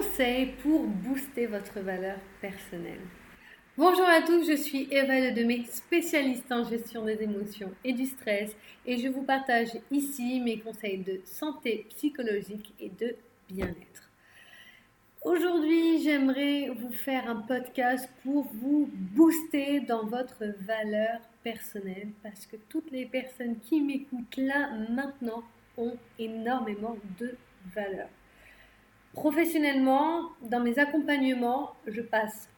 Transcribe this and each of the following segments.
conseils pour booster votre valeur personnelle. Bonjour à tous, je suis Eva Ledemé, spécialiste en gestion des émotions et du stress et je vous partage ici mes conseils de santé psychologique et de bien-être. Aujourd'hui, j'aimerais vous faire un podcast pour vous booster dans votre valeur personnelle parce que toutes les personnes qui m'écoutent là maintenant ont énormément de valeur. Professionnellement, dans mes accompagnements, je passe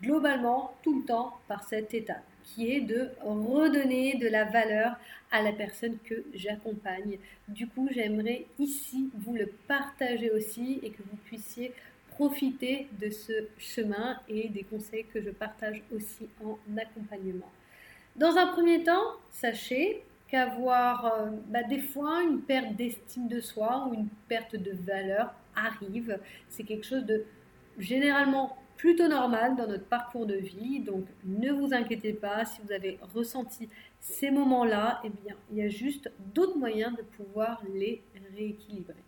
globalement tout le temps par cette étape qui est de redonner de la valeur à la personne que j'accompagne. Du coup, j'aimerais ici vous le partager aussi et que vous puissiez profiter de ce chemin et des conseils que je partage aussi en accompagnement. Dans un premier temps, sachez qu'avoir euh, bah, des fois une perte d'estime de soi ou une perte de valeur arrive. C'est quelque chose de généralement plutôt normal dans notre parcours de vie. Donc ne vous inquiétez pas si vous avez ressenti ces moments-là, eh bien il y a juste d'autres moyens de pouvoir les rééquilibrer.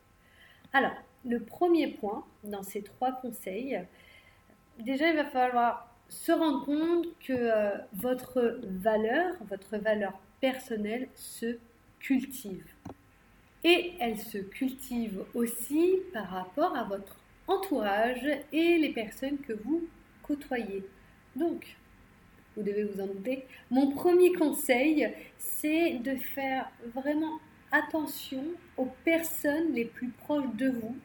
Alors, le premier point dans ces trois conseils, déjà il va falloir se rendre compte que euh, votre valeur, votre valeur personnelle se cultive. Et elle se cultive aussi par rapport à votre entourage et les personnes que vous côtoyez. Donc, vous devez vous en douter, mon premier conseil, c'est de faire vraiment attention aux personnes les plus proches de vous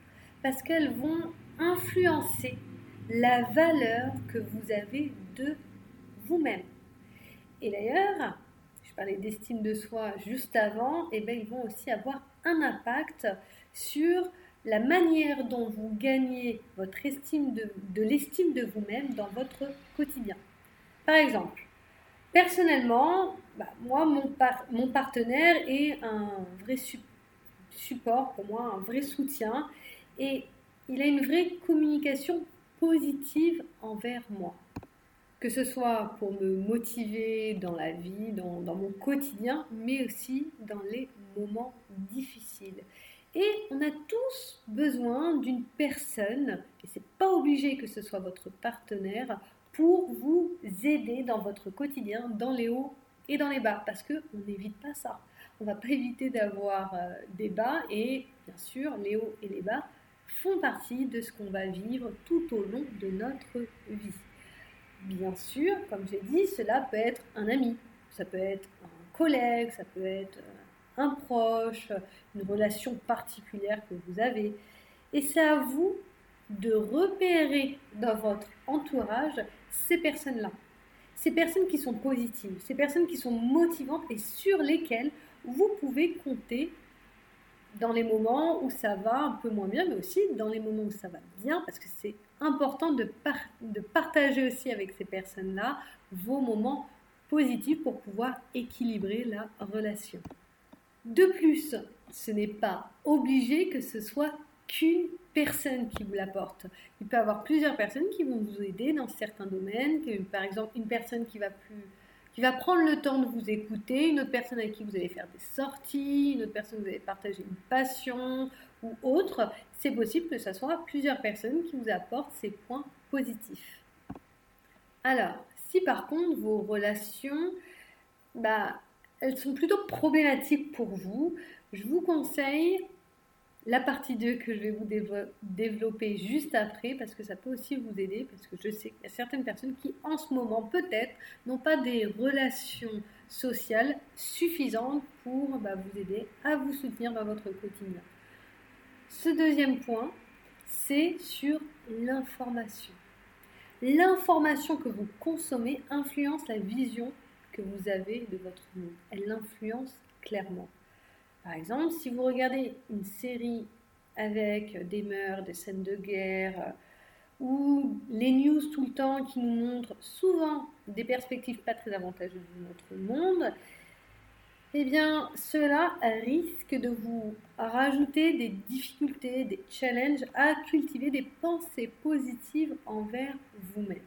parce qu'elles vont influencer la valeur que vous avez de vous-même. Et d'ailleurs, je parlais d'estime de soi juste avant, et eh bien ils vont aussi avoir un impact sur la manière dont vous gagnez votre estime de, l'estime de vous-même dans votre quotidien. Par exemple, personnellement, bah, moi, mon, mon, partenaire est un vrai support pour moi, un vrai soutien, et il a une vraie communication positive envers moi. Que ce soit pour me motiver dans la vie, dans, mon quotidien, mais aussi dans les moments difficiles. Et on a tous besoin d'une personne, et c'est pas obligé que ce soit votre partenaire, pour vous aider dans votre quotidien, dans les hauts et dans les bas, parce qu'on n'évite pas ça. On va pas éviter d'avoir euh, des bas, et bien sûr, les hauts et les bas font partie de ce qu'on va vivre tout au long de notre vie. Bien sûr, comme j'ai dit, cela peut être un ami, ça peut être un collègue, ça peut être euh, un proche, une relation particulière que vous avez. Et c'est à vous de repérer dans votre entourage ces personnes-là. Ces personnes qui sont positives, ces personnes qui sont motivantes et sur lesquelles vous pouvez compter dans les moments où ça va un peu moins bien, mais aussi dans les moments où ça va bien, parce que c'est important de, de partager aussi avec ces personnes-là vos moments positifs pour pouvoir équilibrer la relation. De plus, ce n'est pas obligé que ce soit qu'une personne qui vous l'apporte. Il peut y avoir plusieurs personnes qui vont vous aider dans certains domaines, par exemple une personne qui va plus qui va prendre le temps de vous écouter, une autre personne avec qui vous allez faire des sorties, une autre personne vous allez partager une passion ou autre. C'est possible que ce soit plusieurs personnes qui vous apportent ces points positifs. Alors, si par contre vos relations, bah, elles sont plutôt problématiques pour vous, je vous conseille la partie 2 que je vais vous développer juste après parce que ça peut aussi vous aider parce que je sais qu'il y a certaines personnes qui en ce moment peut-être n'ont pas des relations sociales suffisantes pour bah, vous aider à vous soutenir dans votre quotidien. Ce deuxième point, c'est sur l'information. L'information que vous consommez influence la vision que vous avez de votre monde. Elle l'influence clairement. Par exemple, si vous regardez une série avec des meurtres, des scènes de guerre, euh, ou les news tout le temps qui nous montrent souvent des perspectives pas très avantageuses de notre monde, eh bien, cela risque de vous rajouter des difficultés, des challenges à cultiver des pensées positives envers vous-même.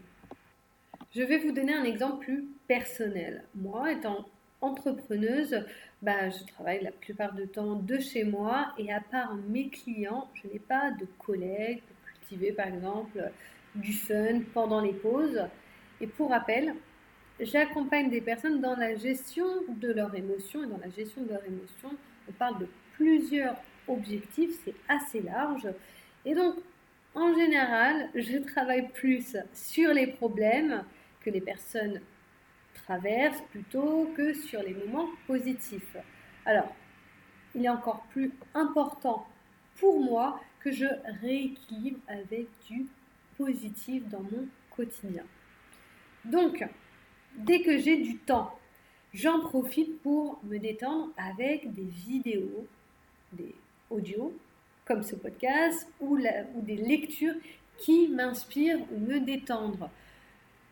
Je vais vous donner un exemple plus personnel. Moi, étant entrepreneuse, bah, je travaille la plupart du temps de chez moi et à part mes clients, je n'ai pas de collègues, de cultiver par exemple du fun pendant les pauses. Et pour rappel, j'accompagne des personnes dans la gestion de leurs émotions. Et dans la gestion de leurs émotions, on parle de plusieurs objectifs, c'est assez large. Et donc, en général, je travaille plus sur les problèmes que les personnes traversent plutôt que sur les moments positifs. Alors, il est encore plus important pour moi que je rééquilibre avec du positif dans mon quotidien. Donc, dès que j'ai du temps, j'en profite pour me détendre avec des vidéos, des audios, comme ce podcast, ou, des lectures qui m'inspirent ou me détendre.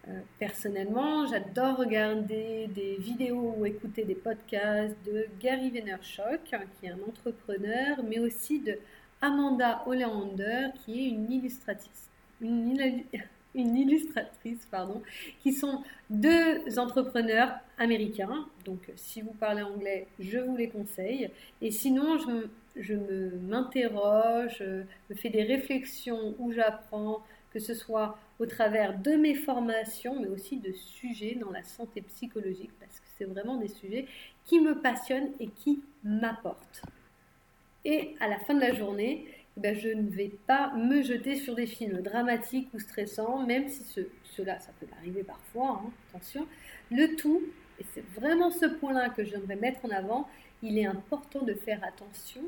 Euh, personnellement, j'adore regarder des vidéos ou écouter des podcasts de Gary Vaynerchuk, qui est un entrepreneur, mais aussi de Amanda Hollander, qui est une illustratrice. une illustratrice, pardon, qui sont deux entrepreneurs américains. Donc, si vous parlez anglais, je vous les conseille. Et sinon, je, je m'interroge, je me fais des réflexions où j'apprends, que ce soit au travers de mes formations, mais aussi de sujets dans la santé psychologique, parce que c'est vraiment des sujets qui me passionnent et qui m'apportent. Et à la fin de la journée, ben, je ne vais pas me jeter sur des films dramatiques ou stressants, même si ce, cela, ça peut arriver parfois, hein, attention. Le tout, et c'est vraiment ce point-là que j'aimerais mettre en avant, il est important de faire attention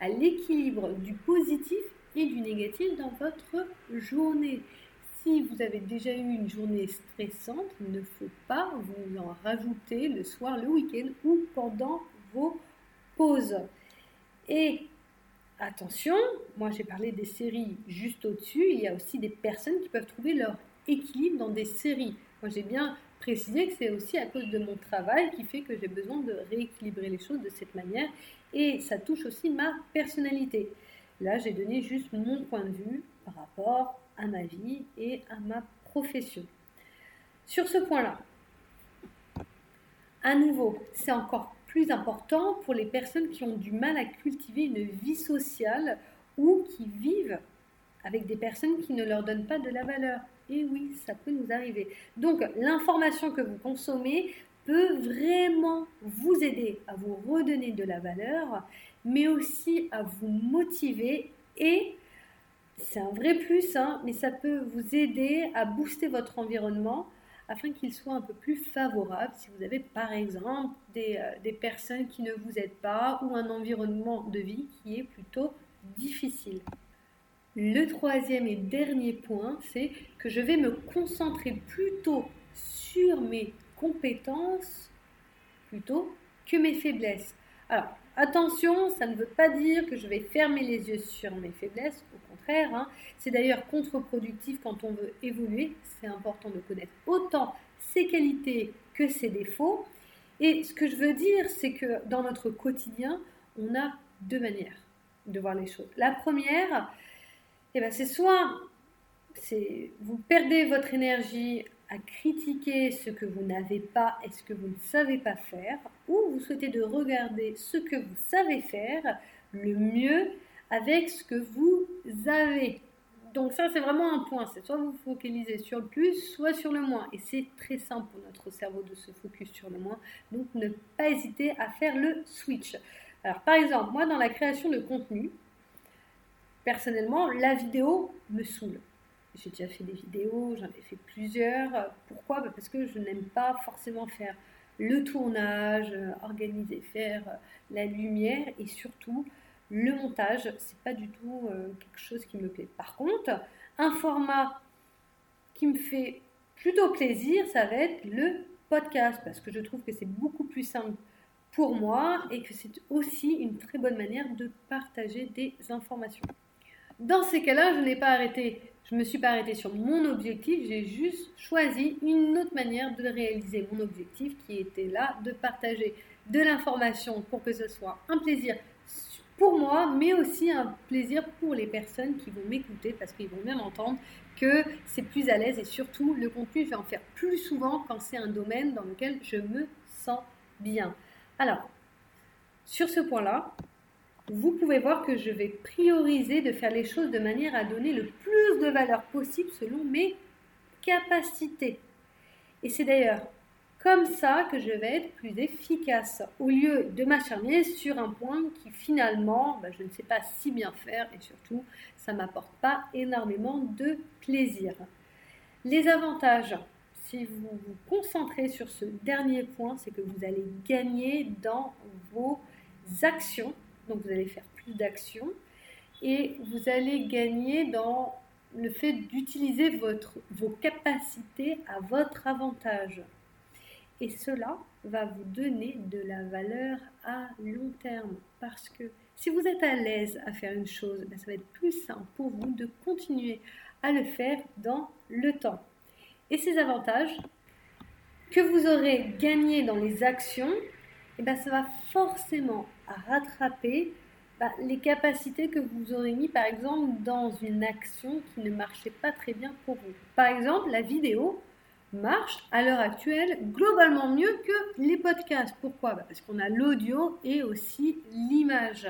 à l'équilibre du positif et du négatif dans votre journée. Si vous avez déjà eu une journée stressante, il ne faut pas vous en rajouter le soir, le week-end ou pendant vos pauses. Attention, moi j'ai parlé des séries juste au-dessus, il y a aussi des personnes qui peuvent trouver leur équilibre dans des séries. Moi j'ai bien précisé que c'est aussi à cause de mon travail qui fait que j'ai besoin de rééquilibrer les choses de cette manière et ça touche aussi ma personnalité. Là, j'ai donné juste mon point de vue par rapport à ma vie et à ma profession. Sur ce point-là, à nouveau, c'est encore plus important pour les personnes qui ont du mal à cultiver une vie sociale ou qui vivent avec des personnes qui ne leur donnent pas de la valeur. Et oui, ça peut nous arriver. Donc, l'information que vous consommez peut vraiment vous aider à vous redonner de la valeur mais aussi à vous motiver et c'est un vrai plus, hein, mais ça peut vous aider à booster votre environnement afin qu'il soit un peu plus favorable si vous avez par exemple des, euh, des, personnes qui ne vous aident pas ou un environnement de vie qui est plutôt difficile. Le troisième et dernier point, c'est que je vais me concentrer plutôt sur mes compétences plutôt que mes faiblesses. Attention, ça ne veut pas dire que je vais fermer les yeux sur mes faiblesses, au contraire. Hein. C'est d'ailleurs contre-productif quand on veut évoluer. C'est important de connaître autant ses qualités que ses défauts. Et ce que je veux dire, c'est que dans notre quotidien, on a deux manières de voir les choses. La première, eh ben, c'est soit vous perdez votre énergie à critiquer ce que vous n'avez pas et ce que vous ne savez pas faire, ou vous souhaitez de regarder ce que vous savez faire le mieux avec ce que vous avez. Donc ça, c'est vraiment un point. C'est soit vous focalisez sur le plus, soit sur le moins. Et c'est très simple pour notre cerveau de se focus sur le moins. Donc ne pas hésiter à faire le switch. Alors par exemple, moi dans la création de contenu, personnellement, la vidéo me saoule. J'ai déjà fait des vidéos, j'en ai fait plusieurs. Pourquoi? Bah, Parce que je n'aime pas forcément faire le tournage, euh, organiser, faire euh, la lumière et surtout le montage. C'est pas du tout euh, quelque chose qui me plaît. Par contre, un format qui me fait plutôt plaisir, ça va être le podcast parce que je trouve que c'est beaucoup plus simple pour moi et que c'est aussi une très bonne manière de partager des informations. Dans ces cas-là, je n'ai pas arrêté je ne me suis pas arrêtée sur mon objectif, j'ai juste choisi une autre manière de réaliser mon objectif qui était là de partager de l'information pour que ce soit un plaisir pour moi, mais aussi un plaisir pour les personnes qui vont m'écouter parce qu'ils vont bien entendre que c'est plus à l'aise et surtout le contenu, je vais en faire plus souvent quand c'est un domaine dans lequel je me sens bien. Alors, sur ce point-là, vous pouvez voir que je vais prioriser de faire les choses de manière à donner le plus de valeur possible selon mes capacités. Et c'est d'ailleurs comme ça que je vais être plus efficace, au lieu de m'acharner sur un point qui finalement, bah, je ne sais pas si bien faire et surtout, ça ne m'apporte pas énormément de plaisir. Les avantages, si vous vous concentrez sur ce dernier point, c'est que vous allez gagner dans vos actions, donc vous allez faire plus d'actions, et vous allez gagner dans le fait d'utiliser vos capacités à votre avantage. Et cela va vous donner de la valeur à long terme. Parce que si vous êtes à l'aise à faire une chose, ben, ça va être plus simple pour vous de continuer à le faire dans le temps. Et ces avantages que vous aurez gagnés dans les actions, eh ben, ça va forcément rattraper ben, les capacités que vous aurez mis par exemple dans une action qui ne marchait pas très bien pour vous. Par exemple, la vidéo, marche à l'heure actuelle globalement mieux que les podcasts. Pourquoi? Bah, Parce qu'on a l'audio et aussi l'image.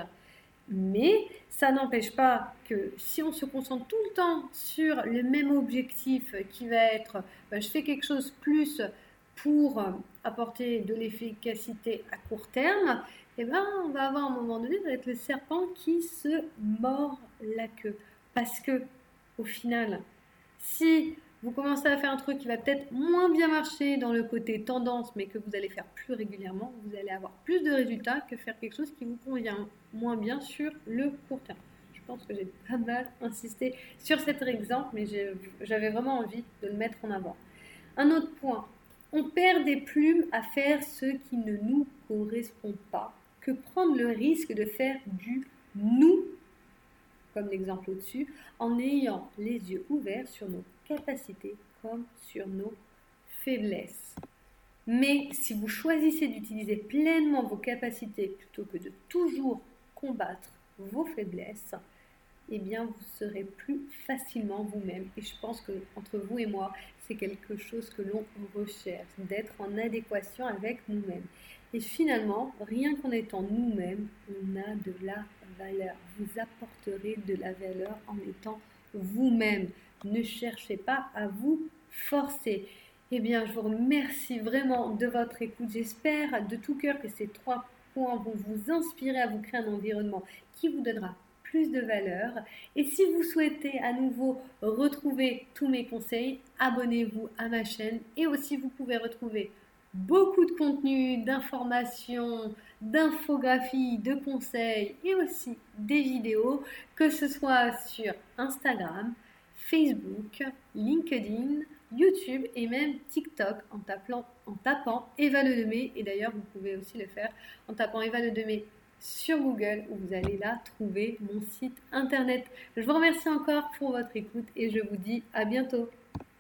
Mais ça n'empêche pas que si on se concentre tout le temps sur le même objectif qui va être bah, je fais quelque chose plus pour apporter de l'efficacité à court terme, eh ben, on va avoir un moment donné, ça va être le serpent qui se mord la queue. Parce que, au final, si vous commencez à faire un truc qui va peut-être moins bien marcher dans le côté tendance, mais que vous allez faire plus régulièrement, vous allez avoir plus de résultats que faire quelque chose qui vous convient moins bien sur le court terme. Je pense que j'ai pas mal insisté sur cet exemple, mais j'avais vraiment envie de le mettre en avant. Un autre point, on perd des plumes à faire ce qui ne nous correspond pas que prendre le risque de faire du nous, comme l'exemple au-dessus, en ayant les yeux ouverts sur nos capacités comme sur nos faiblesses. Mais si vous choisissez d'utiliser pleinement vos capacités plutôt que de toujours combattre vos faiblesses, eh bien vous serez plus facilement vous-même. Et je pense que entre vous et moi, c'est quelque chose que l'on recherche, d'être en adéquation avec nous-mêmes. Et finalement, rien qu'en étant nous-mêmes, on a de la valeur. Vous apporterez de la valeur en étant vous-même. Ne cherchez pas à vous forcer. Eh bien, je vous remercie vraiment de votre écoute. J'espère de tout cœur que ces trois points vont vous inspirer à vous créer un environnement qui vous donnera plus de valeur. Et si vous souhaitez à nouveau retrouver tous mes conseils, abonnez-vous à ma chaîne et aussi vous pouvez retrouver beaucoup de contenu, d'informations, d'infographies, de conseils et aussi des vidéos, que ce soit sur Instagram, Facebook, LinkedIn, YouTube et même TikTok en, tapant, Eva Le Demé. Et d'ailleurs, vous pouvez aussi le faire en tapant Eva Le Demé sur Google où vous allez là trouver mon site internet. Je vous remercie encore pour votre écoute et je vous dis à bientôt.